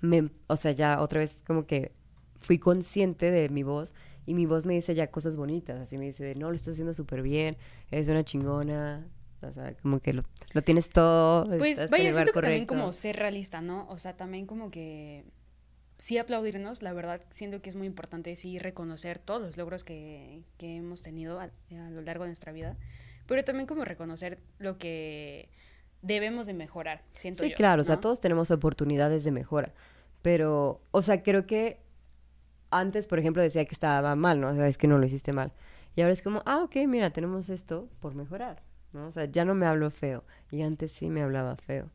Speaker 1: me, o sea, ya otra vez como que fui consciente de mi voz y mi voz me dice ya cosas bonitas, así me dice, no, lo estás haciendo súper bien, eres una chingona, o sea, como que lo, lo tienes todo.
Speaker 2: Pues vaya, siento que también
Speaker 1: correcto".
Speaker 2: como ser realista, ¿no? O sea, también como que sí aplaudirnos, la verdad, siento que es muy importante sí reconocer todos los logros que, que hemos tenido a, a lo largo de nuestra vida, pero también como reconocer lo que debemos de mejorar, siento
Speaker 1: Sí,
Speaker 2: yo.
Speaker 1: claro, o sea, todos tenemos oportunidades de mejora, pero, o sea, creo que antes, por ejemplo, decía que estaba mal, ¿no? O sea, es que no lo hiciste mal. Y ahora es como, ah, ok, mira, tenemos esto por mejorar, ¿no? O sea, ya no me hablo feo. Y antes sí me hablaba feo.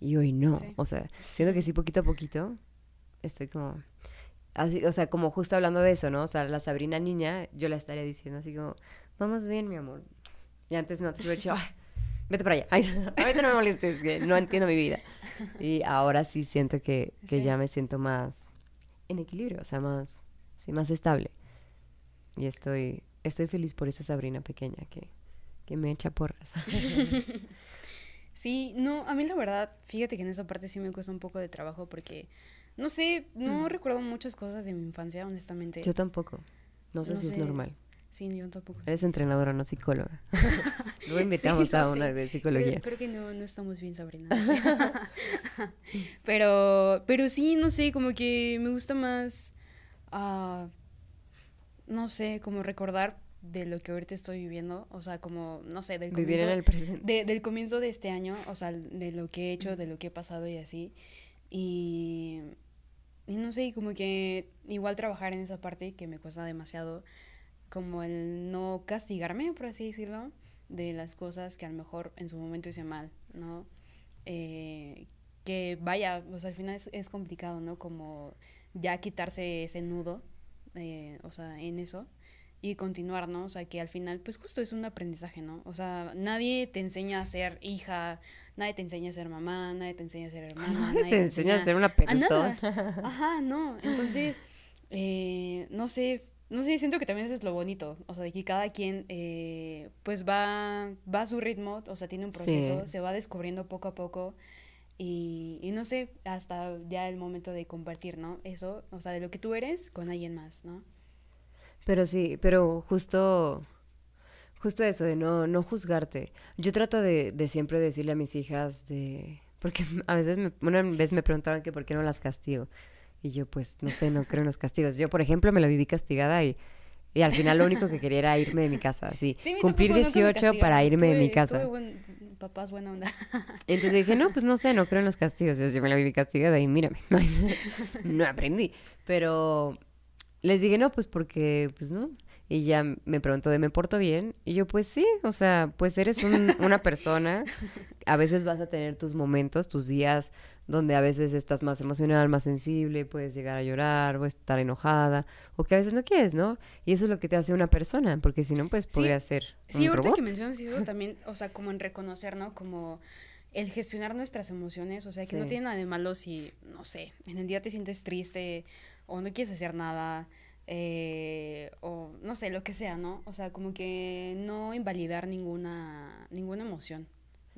Speaker 1: Y hoy no.
Speaker 2: Sí.
Speaker 1: O sea, siento que sí, poquito a poquito, estoy como... Así, o sea, como justo hablando de eso, ¿no? O sea, la Sabrina niña, yo la estaría diciendo así como, vamos bien, mi amor. Y antes no, te hubiera dicho, "Ay, vete para allá. Ay, ahorita no me molestes, que no entiendo mi vida. Y ahora sí siento que, que
Speaker 2: Sí.
Speaker 1: ya me siento más en equilibrio, o sea, más, sí, más estable. Y estoy, estoy feliz por esa Sabrina pequeña que, que me echa porras.
Speaker 2: Sí, no, a mí la verdad, fíjate que en esa parte sí me cuesta un poco de trabajo porque, no sé, no recuerdo muchas cosas de mi infancia, honestamente.
Speaker 1: Mm. Yo tampoco. No sé
Speaker 2: No
Speaker 1: si es normal.
Speaker 2: Sí, yo tampoco.
Speaker 1: Eres entrenadora, no psicóloga. Luego
Speaker 2: Sí,
Speaker 1: invitamos
Speaker 2: lo
Speaker 1: a
Speaker 2: sé.
Speaker 1: una de
Speaker 2: Creo,
Speaker 1: psicología.
Speaker 2: creo que no, no estamos bien, Sabrina. pero, pero sí, no sé, como que me gusta más, ah, no sé, como recordar de lo que ahorita estoy viviendo, o sea, como, no sé, del
Speaker 1: Vivir
Speaker 2: comienzo,
Speaker 1: en el presente.
Speaker 2: de- del comienzo de este año, o sea, de lo que he hecho, de lo que he pasado y así. Y, y no sé, como que igual trabajar en esa parte que me cuesta demasiado, como el no castigarme, por así decirlo, de las cosas que a lo mejor en su momento hice mal, ¿no? Eh, que vaya, o sea, al final es, es complicado, ¿no? Como ya quitarse ese nudo, eh, o sea, en eso y continuar, ¿no? O sea, que al final, pues justo es un aprendizaje, ¿no? O sea, nadie te enseña a ser hija, nadie te enseña a ser mamá, nadie te enseña a ser hermana, nadie
Speaker 1: Te enseña a ser una persona.
Speaker 2: Ajá, no. Entonces, eh, no sé, no sé, siento que también eso es lo bonito. O sea, de que cada quien, eh, pues va, va a su ritmo, o sea, tiene un proceso,
Speaker 1: Sí.
Speaker 2: se va descubriendo poco a poco. Y, y no sé, hasta ya el momento de compartir, ¿no? Eso, o sea, de lo que tú eres con alguien más, ¿no?
Speaker 1: Pero sí, pero justo, justo eso de no, no juzgarte. Yo trato de, de siempre decirle a mis hijas de, porque a veces me, una vez me preguntaron que por qué no las castigo. Y yo pues no sé, no creo en los castigos. Yo, por ejemplo, me la viví castigada y, y al final lo único que quería era irme de mi casa, así,
Speaker 2: Sí,
Speaker 1: cumplir
Speaker 2: tampoco nunca me
Speaker 1: 18 para irme de mi casa.
Speaker 2: buen- papás buena onda.
Speaker 1: Entonces dije, no, pues no sé, no creo en los castigos. Yo, yo me la viví castigada y mírame, no aprendí. Pero les dije, no, pues porque, pues no. Y ya me preguntó de, ¿me porto bien? Y yo, pues sí, o sea, pues eres un- una persona. A veces vas a tener tus momentos, tus días, donde a veces estás más emocional, más sensible, puedes llegar a llorar o estar enojada, o que a veces no quieres, ¿no? Y eso es lo que te hace una persona, porque si no, pues
Speaker 2: Sí,
Speaker 1: podría ser
Speaker 2: Sí,
Speaker 1: un
Speaker 2: ahorita
Speaker 1: robot.
Speaker 2: que mencionas eso también, o sea, como en reconocer, ¿no? Como el gestionar nuestras emociones, o sea, que no tiene nada de malo si, no sé, en el día te sientes triste o no quieres hacer nada, eh, o no sé, lo que sea, ¿no? O sea, como que no invalidar ninguna, ninguna emoción.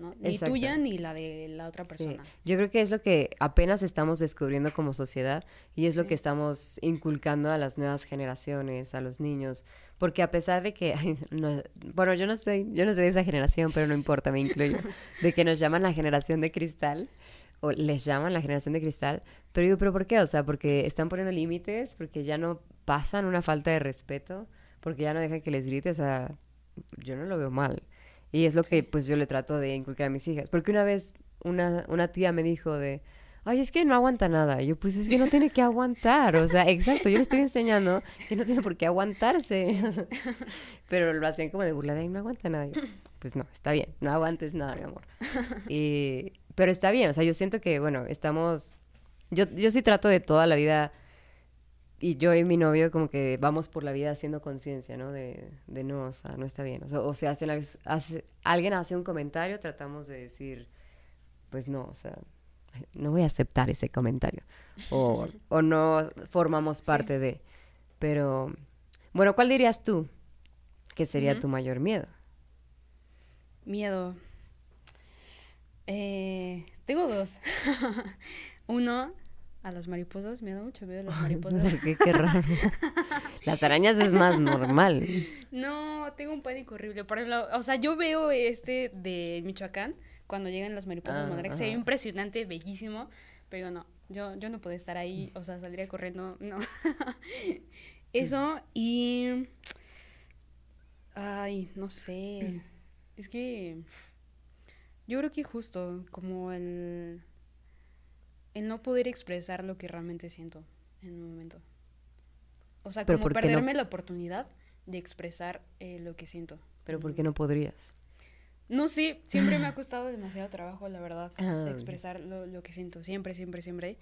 Speaker 2: ¿No? Ni
Speaker 1: Exacto.
Speaker 2: tuya ni la de la otra
Speaker 1: Sí.
Speaker 2: persona.
Speaker 1: Yo creo que es lo que apenas estamos descubriendo como sociedad y es lo que estamos inculcando a las nuevas generaciones, a los niños, porque a pesar de que, ay, no- bueno, yo no soy, yo no soy de esa generación, pero no importa, me incluyo, de que nos llaman la generación de cristal o les llaman la generación de cristal, pero digo, pero ¿por qué? O sea, porque están poniendo límites, porque ya no pasan una falta de respeto, porque ya no dejan que les grite, o sea, yo no lo veo mal. Y es lo que pues yo le trato de inculcar a mis hijas. Porque una vez una, una tía me dijo de, ay, es que no aguanta nada. Y yo, pues es que no tiene que aguantar. O sea, exacto, yo le estoy enseñando que no tiene por qué aguantarse. Pero lo hacían como de burla de, ay, no aguanta nada. Y yo, pues no, está bien, no aguantes nada, mi amor. Y, pero está bien, o sea, yo siento que, bueno, estamos... Yo, yo sí trato de toda la vida y yo y mi novio como que vamos por la vida haciendo conciencia, ¿no? De, de no, o sea, no está bien. O sea, o sea, hacen las- hace- alguien hace un comentario, tratamos de decir, pues no, o sea, no voy a aceptar ese comentario. O, o no formamos parte de. Pero, bueno, ¿cuál dirías tú que sería tu mayor miedo?
Speaker 2: Miedo. Eh, tengo dos. Uno, a las mariposas. Me da mucho miedo las mariposas.
Speaker 1: qué, qué raro. Las arañas es más normal.
Speaker 2: No, tengo un pánico horrible. Por ejemplo, o sea, yo veo este de Michoacán cuando llegan las mariposas
Speaker 1: Ah.
Speaker 2: Se ve impresionante, bellísimo. Pero digo, no, yo, yo no puedo estar ahí. O sea, saldría corriendo. No. Eso y. Ay, no sé. Es que. Yo creo que justo como el. El no poder expresar lo que realmente siento en un momento. O sea, como perderme la oportunidad de expresar eh, lo que siento.
Speaker 1: Pero ¿por qué no podrías?
Speaker 2: No sé, siempre me ha costado demasiado trabajo, la verdad,
Speaker 1: Ah.
Speaker 2: expresar lo, lo que siento, siempre, siempre, siempre.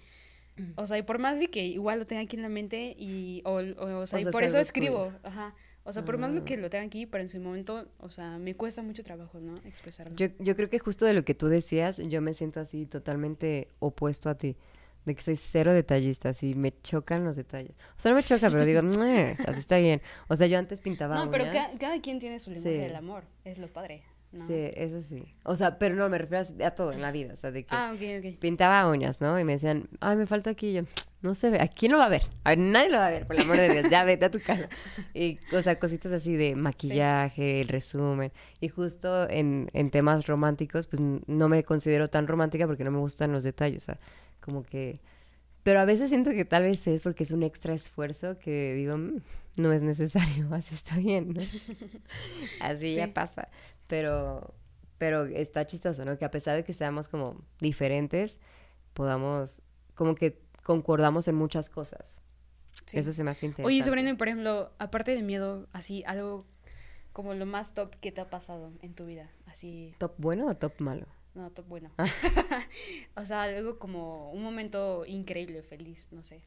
Speaker 2: O sea, y por más de que igual lo tenga aquí en la mente y, o, o, o sea,
Speaker 1: O
Speaker 2: y por
Speaker 1: es
Speaker 2: eso escribo, ajá. O sea, por más lo
Speaker 1: Ah.
Speaker 2: que lo tenga aquí, pero en su momento, o sea, me cuesta mucho trabajo, ¿no? Expresarlo.
Speaker 1: Yo, yo creo que justo de lo que tú decías, yo me siento así totalmente opuesto a ti. De que soy cero detallista, así me chocan los detalles. O sea, no me choca, pero digo, "Meh, así está bien. O sea, yo antes pintaba
Speaker 2: no, pero
Speaker 1: uñas.
Speaker 2: ca- cada quien tiene su lenguaje
Speaker 1: Sí.
Speaker 2: del amor, es lo padre, ¿no?
Speaker 1: Sí, eso sí. O sea, pero no, me refiero a, todo en la vida. O sea, de que
Speaker 2: Ah, ok, ok.
Speaker 1: pintaba uñas, ¿no? Y me decían, ay, me falta aquí. Y yo, no se ve. ¿A quién lo va a ver? A ver, nadie lo va a ver, por el amor de Dios. Ya vete a tu casa. Y, o sea, cositas así de maquillaje, el resumen. Y justo en, en temas románticos, pues no me considero tan romántica porque no me gustan los detalles. O sea, como que. Pero a veces siento que tal vez es porque es un extra esfuerzo que digo, "Mm, no es necesario, así está bien, ¿no? así ya pasa. Pero, pero está chistoso, ¿no? Que a pesar de que seamos como diferentes, podamos, como que concordamos en muchas cosas.
Speaker 2: Sí.
Speaker 1: Eso se me hace interesante.
Speaker 2: Oye, Sabrina, por ejemplo, aparte de miedo, así, algo como lo más top que te ha pasado en tu vida, así,
Speaker 1: ¿Top bueno o top malo?
Speaker 2: no, top bueno.
Speaker 1: Ah.
Speaker 2: o sea, algo como un momento increíble, feliz, no sé.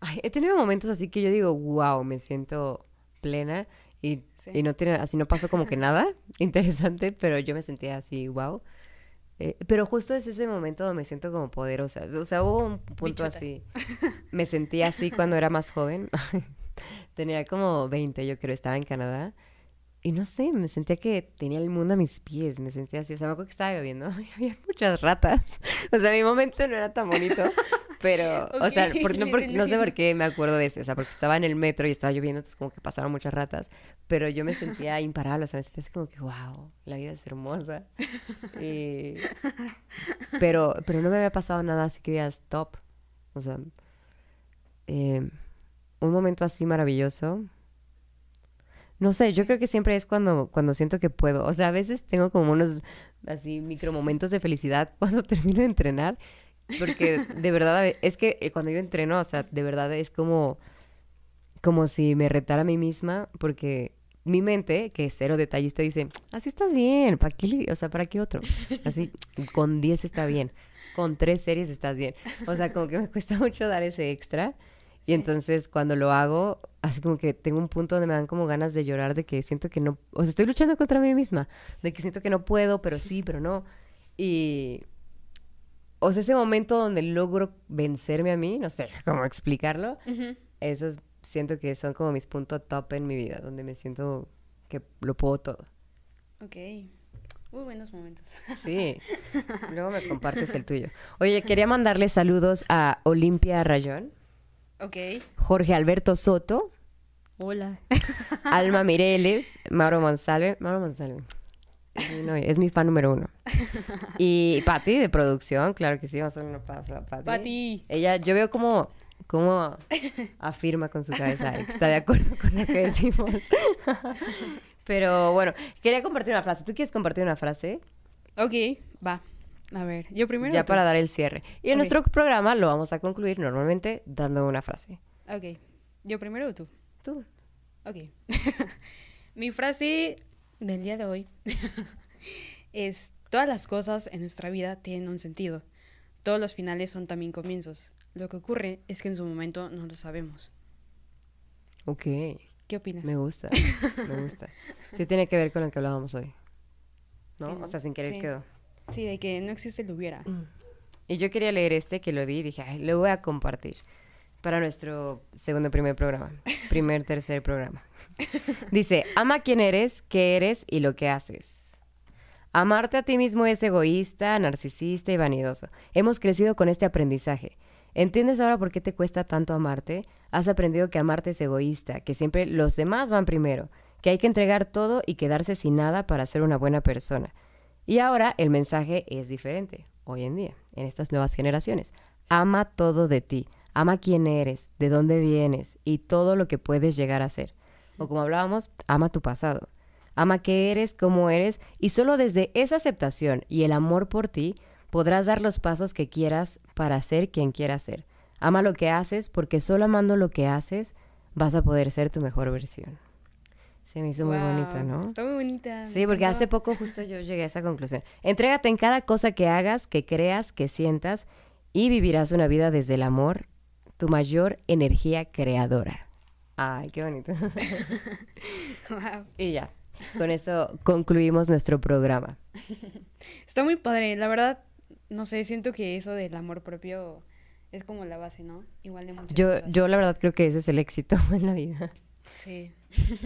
Speaker 1: Ay, he tenido momentos así que yo digo, wow, me siento plena y,
Speaker 2: Sí.
Speaker 1: y no tiene, así no pasó como que nada interesante, pero yo me sentía así, wow. Eh, pero justo es ese momento donde me siento como poderosa. O sea, hubo un punto
Speaker 2: Bichota.
Speaker 1: así. Me sentía así cuando era más joven. Tenía como 20, yo creo, estaba en Canadá. Y no sé, me sentía que tenía el mundo a mis pies. Me sentía así. O sea, me acuerdo que estaba lloviendo y había muchas ratas. O sea, mi momento no era tan bonito. Pero, o sea, por- no, por- no sé por qué me acuerdo de eso. O sea, porque estaba en el metro y estaba lloviendo, entonces como que pasaron muchas ratas. Pero yo me sentía imparable. O sea, me sentía así como que, wow, la vida es hermosa. Y... Pero, pero no me había pasado nada así que digas top. O sea, eh, un momento así maravilloso. No sé, yo creo que siempre es cuando, cuando siento que puedo. O sea, a veces tengo como unos así micro momentos de felicidad cuando termino de entrenar. Porque de verdad, es que eh, cuando yo entreno, o sea, de verdad es como, como si me retara a mí misma, porque mi mente, que es cero detallista, dice, así estás bien, ¿para qué, o sea, ¿para qué otro? Así, con 10 está bien, con tres series estás bien. O sea, como que me cuesta mucho dar ese extra. Y
Speaker 2: Sí.
Speaker 1: entonces cuando lo hago, así como que tengo un punto donde me dan como ganas de llorar, de que siento que no, o sea, estoy luchando contra mí misma, de que siento que no puedo, pero sí, pero no. Y, o sea, ese momento donde logro vencerme a mí, no sé cómo explicarlo,
Speaker 2: Ujú.
Speaker 1: eso es siento que son como mis puntos top en mi vida, donde me siento que lo puedo todo.
Speaker 2: Ok. Muy buenos momentos.
Speaker 1: Sí. Luego me compartes el tuyo. Oye, quería mandarle saludos a Olimpia Rayón,
Speaker 2: Ok.
Speaker 1: Jorge Alberto Soto,
Speaker 2: Hola.
Speaker 1: Alma Mireles, Mauro Monsalve. Mauro Monsalve. Es mi, novia, es mi fan número uno. Y Patti de producción, claro que sí, vamos a hacer una pausa a Patti.
Speaker 2: Pati.
Speaker 1: Ella, yo veo como, como afirma con su cabeza que está de acuerdo con lo que decimos. Pero bueno, quería compartir una frase. ¿Tú quieres compartir una frase?
Speaker 2: Ok, va. A ver, yo primero.
Speaker 1: ya para dar el cierre. Y en nuestro programa lo vamos a concluir normalmente dando una frase.
Speaker 2: Ok. ¿Yo primero o tú?
Speaker 1: Tú.
Speaker 2: Ok. Mi frase del día de hoy es, todas las cosas en nuestra vida tienen un sentido. Todos los finales son también comienzos. Lo que ocurre es que en su momento no lo sabemos.
Speaker 1: Ok.
Speaker 2: ¿Qué opinas?
Speaker 1: Me gusta. Me gusta. Sí tiene que ver con lo que hablábamos hoy. ¿No? O sea, sin querer
Speaker 2: Sí.
Speaker 1: quedó.
Speaker 2: Sí, de que no existe el hubiera.
Speaker 1: Y yo quería leer este que lo di y dije, ay, lo voy a compartir para nuestro segundo primer programa. Primer, tercer programa. Dice, ama quién eres, qué eres y lo que haces. Amarte a ti mismo es egoísta, narcisista y vanidoso. Hemos crecido con este aprendizaje. ¿Entiendes ahora por qué te cuesta tanto amarte? Has aprendido que amarte es egoísta, que siempre los demás van primero, que hay que entregar todo y quedarse sin nada para ser una buena persona. Y ahora el mensaje es diferente, hoy en día, en estas nuevas generaciones. Ama todo de ti, ama quién eres, de dónde vienes y todo lo que puedes llegar a ser. O como hablábamos, ama tu pasado. Ama qué eres, cómo eres, y solo desde esa aceptación y el amor por ti podrás dar los pasos que quieras para ser quien quieras ser. Ama lo que haces porque solo amando lo que haces vas a poder ser tu mejor versión. Se me hizo muy
Speaker 2: Wow,
Speaker 1: bonito, ¿no?
Speaker 2: Está muy bonita.
Speaker 1: Sí, porque hace poco justo yo llegué a esa conclusión. Entrégate en cada cosa que hagas, que creas, que sientas y vivirás una vida desde el amor, tu mayor energía creadora. Ay, qué bonito.
Speaker 2: Wow.
Speaker 1: y ya, con eso concluimos nuestro programa.
Speaker 2: Está muy padre, la verdad, no sé, siento que eso del amor propio es como la base, ¿no? Igual de muchas
Speaker 1: Yo,
Speaker 2: cosas.
Speaker 1: yo la verdad creo que ese es el éxito en la vida.
Speaker 2: Sí.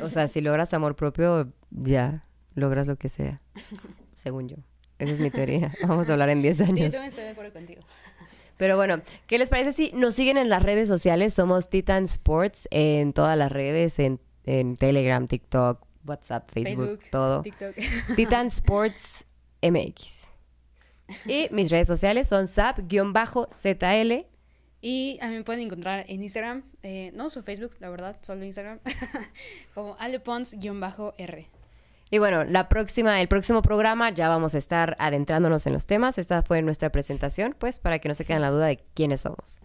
Speaker 1: O sea, si logras amor propio, ya logras lo que sea, según yo. Esa es mi teoría. Vamos a hablar en 10
Speaker 2: Sí, yo
Speaker 1: años.
Speaker 2: también estoy de acuerdo contigo.
Speaker 1: Pero bueno, ¿qué les parece si nos siguen en las redes sociales? Somos Titan Sports en todas las redes, en, en Telegram, TikTok, WhatsApp, Facebook,
Speaker 2: Facebook,
Speaker 1: todo.
Speaker 2: TikTok.
Speaker 1: Titan Sports MX. Y mis redes sociales son sap-zl.
Speaker 2: Y a mí me pueden encontrar en Instagram, eh, no uso Facebook, la verdad, solo Instagram, como alepons-r.
Speaker 1: Y bueno, la próxima, el próximo programa ya vamos a estar adentrándonos en los temas. Esta fue nuestra presentación, pues, para que no se queden la duda de quiénes somos.